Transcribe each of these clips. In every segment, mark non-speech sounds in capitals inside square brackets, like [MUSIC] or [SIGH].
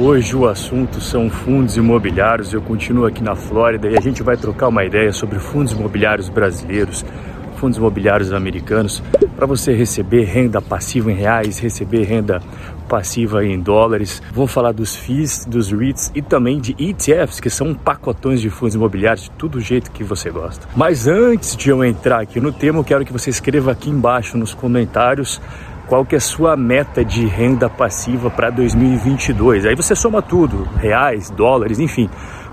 Hoje o assunto são fundos imobiliários. Eu continuo aqui na Flórida e a gente vai trocar uma ideia sobre fundos imobiliários brasileiros, fundos imobiliários americanos, para você receber renda passiva em reais, receber renda passiva em dólares. Vamos falar dos FIIs, dos REITs e também de ETFs, que são pacotões de fundos imobiliários de todo jeito que você gosta. Mas antes de eu entrar aqui no tema, eu quero que você escreva aqui embaixo nos comentários qual que é a sua meta de renda passiva para 2022. Aí você soma tudo, reais, dólares, enfim.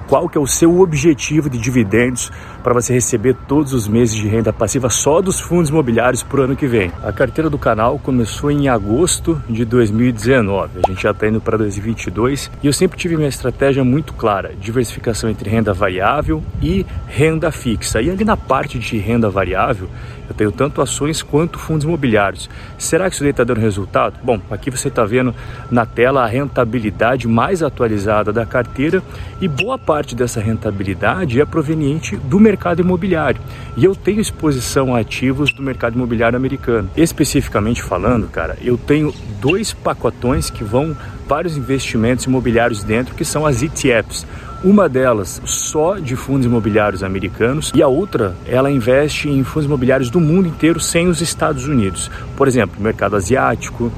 Qual que é o seu objetivo de dividendos para você receber todos os meses de renda passiva só dos fundos imobiliários para o ano que vem? A carteira do canal começou em agosto de 2019. A gente já está indo para 2022 e eu sempre tive minha estratégia muito clara: diversificação entre renda variável e renda fixa. E ali na parte de renda variável, eu tenho tanto ações quanto fundos imobiliários. Será que isso daí está dando resultado? Bom, aqui você está vendo na tela a rentabilidade mais atualizada da carteira e boa parte dessa rentabilidade é proveniente do mercado imobiliário. E eu tenho exposição a ativos do mercado imobiliário americano. Especificamente falando, cara, eu tenho dois pacotões que vão vários investimentos imobiliários dentro, que são as ETFs. Uma delas só de fundos imobiliários americanos e a outra ela investe em fundos imobiliários do mundo inteiro sem os Estados Unidos. Por exemplo, mercado asiático,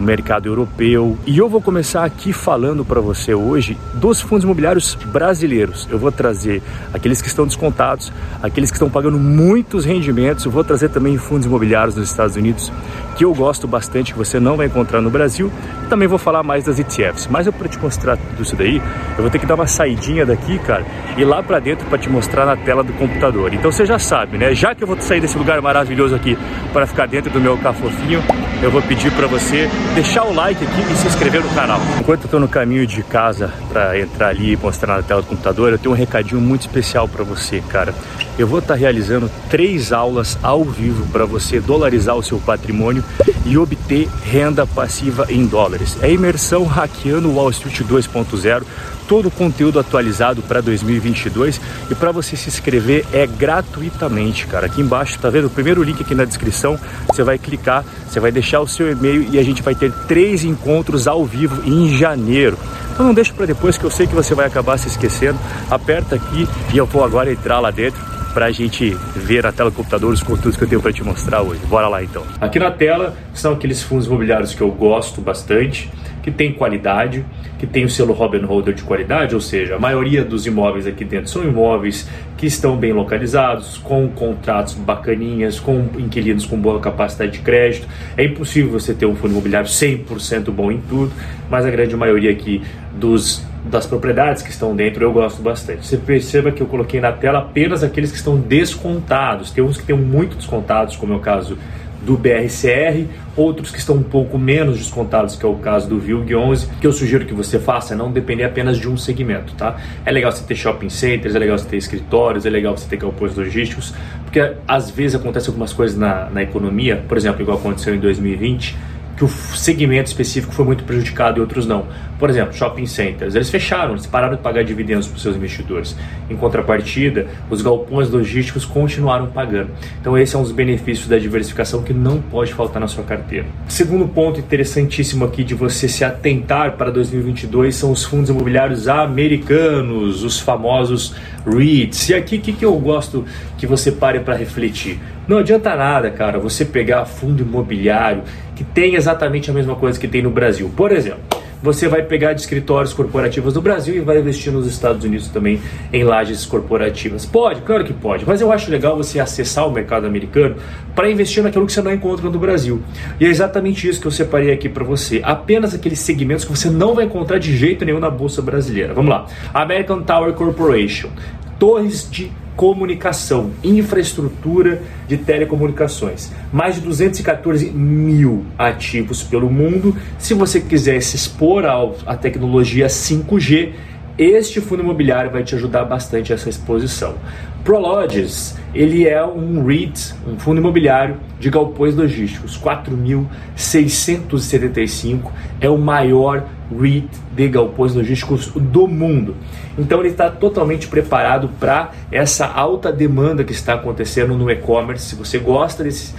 mercado europeu. E eu vou começar aqui falando para você hoje dos fundos imobiliários brasileiros. Eu vou trazer aqueles que estão descontados, aqueles que estão pagando muitos rendimentos. Eu vou trazer também fundos imobiliários nos Estados Unidos que eu gosto bastante, que você não vai encontrar no Brasil. Também vou falar mais das ETFs. Mas eu para te mostrar tudo isso daí, eu vou ter que dar uma saidinha daqui, cara, e lá para dentro para te mostrar na tela do computador. Então você já sabe, né? Já que eu vou sair desse lugar maravilhoso aqui para ficar dentro do meu cafofinho, eu vou pedir para você deixar o like aqui e se inscrever no canal. Enquanto eu estou no caminho de casa para entrar ali e mostrar na tela do computador, eu tenho um recadinho muito especial para você, cara. Eu vou estar tá realizando três aulas ao vivo para você dolarizar o seu patrimônio e obter renda passiva em dólares. É imersão hackeando Wall Street 2.0 todo o conteúdo atualizado para 2022 e para você se inscrever é gratuitamente, cara. Aqui embaixo, tá vendo? O primeiro link aqui na descrição, você vai clicar, você vai deixar o seu e-mail e a gente vai ter três encontros ao vivo em janeiro. Então não deixa para depois que eu sei que você vai acabar se esquecendo. Aperta aqui e eu vou agora entrar lá dentro para a gente ver na tela do computador os conteúdos que eu tenho para te mostrar hoje. Bora lá então. Aqui na tela são aqueles fundos imobiliários que eu gosto bastante que tem qualidade, que tem o selo Robin Holder de qualidade, ou seja, a maioria dos imóveis aqui dentro são imóveis que estão bem localizados, com contratos bacaninhas, com inquilinos com boa capacidade de crédito. É impossível você ter um fundo imobiliário 100% bom em tudo, mas a grande maioria aqui dos das propriedades que estão dentro eu gosto bastante. Você perceba que eu coloquei na tela apenas aqueles que estão descontados. Tem uns que estão muito descontados, como é o caso do BRCR, outros que estão um pouco menos descontados, que é o caso do VILG 11, que eu sugiro que você faça, não depender apenas de um segmento, tá? É legal você ter shopping centers, é legal você ter escritórios, é legal você ter galpões logísticos, porque às vezes acontecem algumas coisas na, na economia, por exemplo, igual aconteceu em 2020, que o segmento específico foi muito prejudicado e outros não. Por exemplo, shopping centers, eles fecharam, eles pararam de pagar dividendos para os seus investidores. Em contrapartida, os galpões logísticos continuaram pagando. Então, esse é um dos benefícios da diversificação que não pode faltar na sua carteira. Segundo ponto interessantíssimo aqui de você se atentar para 2022 são os fundos imobiliários americanos, os famosos REITs. E aqui, o que, que eu gosto que você pare para refletir? Não adianta nada, cara, você pegar fundo imobiliário que tem exatamente a mesma coisa que tem no Brasil. Por exemplo, você vai pegar de escritórios corporativos do Brasil e vai investir nos Estados Unidos também em lajes corporativas. Pode, claro que pode, mas eu acho legal você acessar o mercado americano para investir naquilo que você não encontra no Brasil. E é exatamente isso que eu separei aqui para você. Apenas aqueles segmentos que você não vai encontrar de jeito nenhum na bolsa brasileira. Vamos lá. American Tower Corporation. Torres de comunicação, infraestrutura de telecomunicações. Mais de 214 mil ativos pelo mundo. Se você quiser se expor à tecnologia 5G, este fundo imobiliário vai te ajudar bastante essa exposição. Prologis, ele é um REIT, um fundo imobiliário de galpões logísticos, 4.675, é o maior REIT de galpões logísticos do mundo. Então ele está totalmente preparado para essa alta demanda que está acontecendo no e-commerce. Se você gosta desse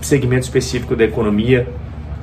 segmento específico da economia,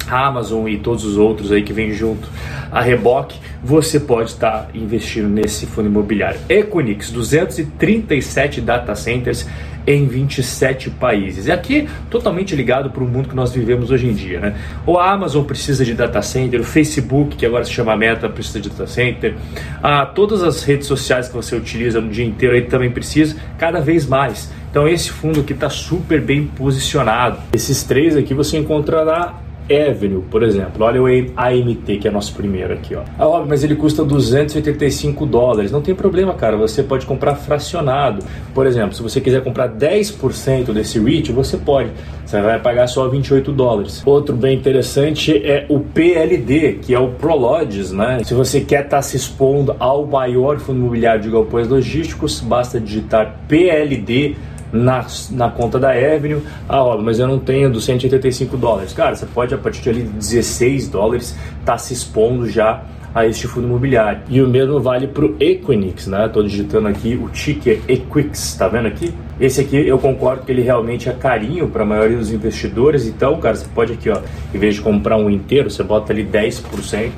Amazon e todos os outros aí que vêm junto a reboque, você pode estar investindo nesse fundo imobiliário. Equinix, 237 data centers em 27 países. E aqui totalmente ligado para o mundo que nós vivemos hoje em dia, né? O Amazon precisa de data center, o Facebook, que agora se chama Meta, precisa de data center. Ah, todas as redes sociais que você utiliza no dia inteiro aí também precisa, cada vez mais. Então esse fundo aqui está super bem posicionado. Esses três aqui você encontrará Avenue, por exemplo. Olha o AMT, que é nosso primeiro aqui, ó. Ah, óbvio, mas ele custa 285 dólares. Não tem problema, cara. Você pode comprar fracionado. Por exemplo, se você quiser comprar 10% desse REIT, você pode. Você vai pagar só 28 dólares. Outro bem interessante é o PLD, que é o Prologis, né? Se você quer estar tá se expondo ao maior fundo imobiliário de galpões logísticos, basta digitar PLD na, na conta da Avenue. Ah, ó, mas eu não tenho dos 185 dólares. Cara, você pode a partir de ali 16 dólares estar tá se expondo já a este fundo imobiliário. E o mesmo vale para o Equinix, né? Estou digitando aqui o ticker Equix, tá vendo aqui? Esse aqui eu concordo que ele realmente é carinho para a maioria dos investidores. Então, cara, você pode aqui, ó, em vez de comprar um inteiro, você bota ali 10%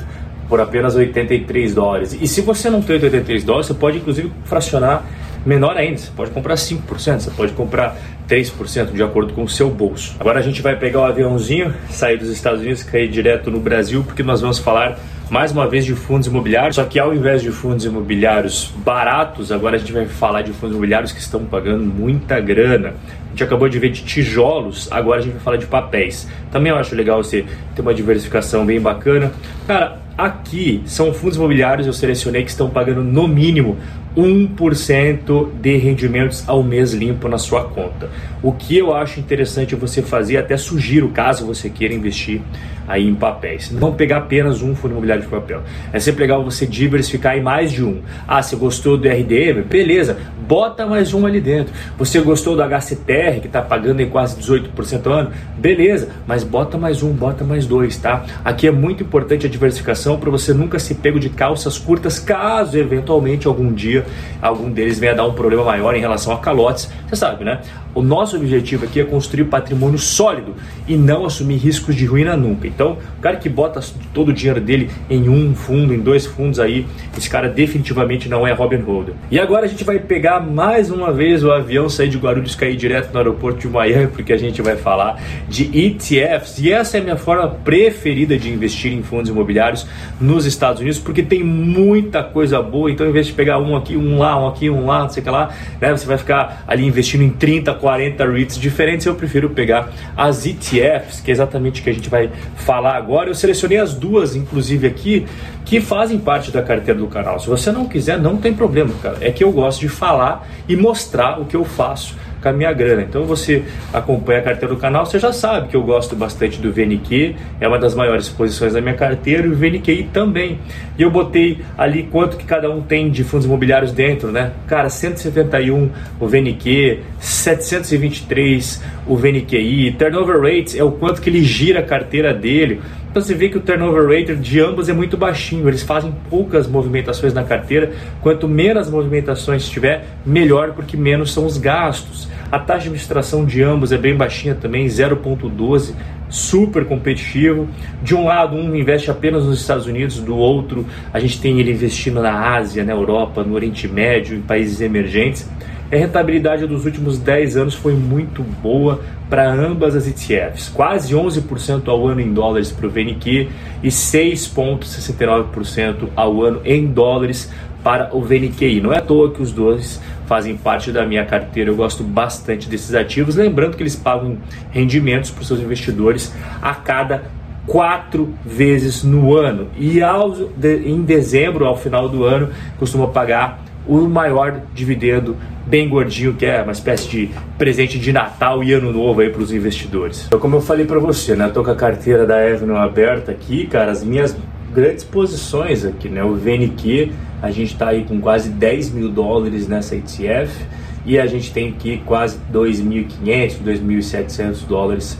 por apenas 83 dólares. E se você não tem 83 dólares, você pode inclusive fracionar menor ainda, você pode comprar 5%, você pode comprar 3% de acordo com o seu bolso. Agora a gente vai pegar o aviãozinho, sair dos Estados Unidos, cair direto no Brasil, porque nós vamos falar mais uma vez de fundos imobiliários, só que ao invés de fundos imobiliários baratos, agora a gente vai falar de fundos imobiliários que estão pagando muita grana. A gente acabou de ver de tijolos, agora a gente vai falar de papéis. Também eu acho legal você ter uma diversificação bem bacana. Cara, aqui são fundos imobiliários, eu selecionei que estão pagando no mínimo 1% de rendimentos ao mês limpo na sua conta. O que eu acho interessante você fazer, até sugiro caso você queira investir aí em papéis. Não pegar apenas um fundo imobiliário de papel. É sempre legal você diversificar em mais de um. Ah, você gostou do RDM? Beleza, bota mais um ali dentro. Você gostou do HCTR, que está pagando em quase 18% ao ano? Beleza, mas bota mais um, bota mais dois, tá? Aqui é muito importante a diversificação para você nunca se pego de calças curtas, caso eventualmente algum dia algum deles venha dar um problema maior em relação a calotes. Você sabe, né? O nosso objetivo aqui é construir patrimônio sólido e não assumir riscos de ruína nunca. Então, o cara que bota todo o dinheiro dele em um fundo, em dois fundos aí, esse cara definitivamente não é Robin Hood. E agora a gente vai pegar mais uma vez o avião, sair de Guarulhos, cair direto no aeroporto de Miami, [LAUGHS] porque a gente vai falar de ETFs. E essa é a minha forma preferida de investir em fundos imobiliários nos Estados Unidos, porque tem muita coisa boa. Então, em vez de pegar um aqui, um lá, um aqui, um lá, não sei o que lá, né, você vai ficar ali investindo em 30, 40 REITs diferentes. Eu prefiro pegar as ETFs, que é exatamente o que a gente vai falar agora. Eu selecionei as duas, inclusive aqui, que fazem parte da carteira do canal. Se você não quiser, não tem problema, cara. É que eu gosto de falar e mostrar o que eu faço com a minha grana. Então você acompanha a carteira do canal, você já sabe que eu gosto bastante do VNQ, é uma das maiores posições da minha carteira e o VNQI também. E eu botei ali quanto que cada um tem de fundos imobiliários dentro, né? Cara, 171 o VNQ, 723 o VNQI, turnover rates é o quanto que ele gira a carteira dele. Você vê que o turnover rate de ambos é muito baixinho, eles fazem poucas movimentações na carteira. Quanto menos movimentações tiver, melhor, porque menos são os gastos. A taxa de administração de ambos é bem baixinha também, 0,12, super competitivo. De um lado, um investe apenas nos Estados Unidos, do outro, a gente tem ele investindo na Ásia, na Europa, no Oriente Médio, em países emergentes. A rentabilidade dos últimos 10 anos foi muito boa para ambas as ETFs, quase 11% ao ano em dólares para o VNQ e 6,69% ao ano em dólares para o VNQI. Não é à toa que os dois fazem parte da minha carteira, eu gosto bastante desses ativos, lembrando que eles pagam rendimentos para os seus investidores a cada quatro vezes no ano. E ao, em dezembro, ao final do ano, costuma pagar o maior dividendo bem gordinho, que é uma espécie de presente de Natal e Ano Novo aí para os investidores. Então, como eu falei para você, né, tô com a carteira da Avenue aberta aqui, cara, as minhas grandes posições aqui, né, o VNQ, a gente está aí com quase 10 mil dólares nessa ETF e a gente tem aqui quase 2.500, 2.700 dólares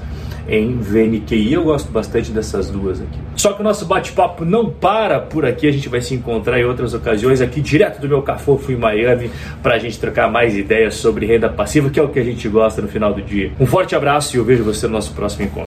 em VNQI. Eu gosto bastante dessas duas aqui. Só que o nosso bate-papo não para por aqui, a gente vai se encontrar em outras ocasiões aqui direto do meu Cafofo em Miami para a gente trocar mais ideias sobre renda passiva, que é o que a gente gosta no final do dia. Um forte abraço e eu vejo você no nosso próximo encontro.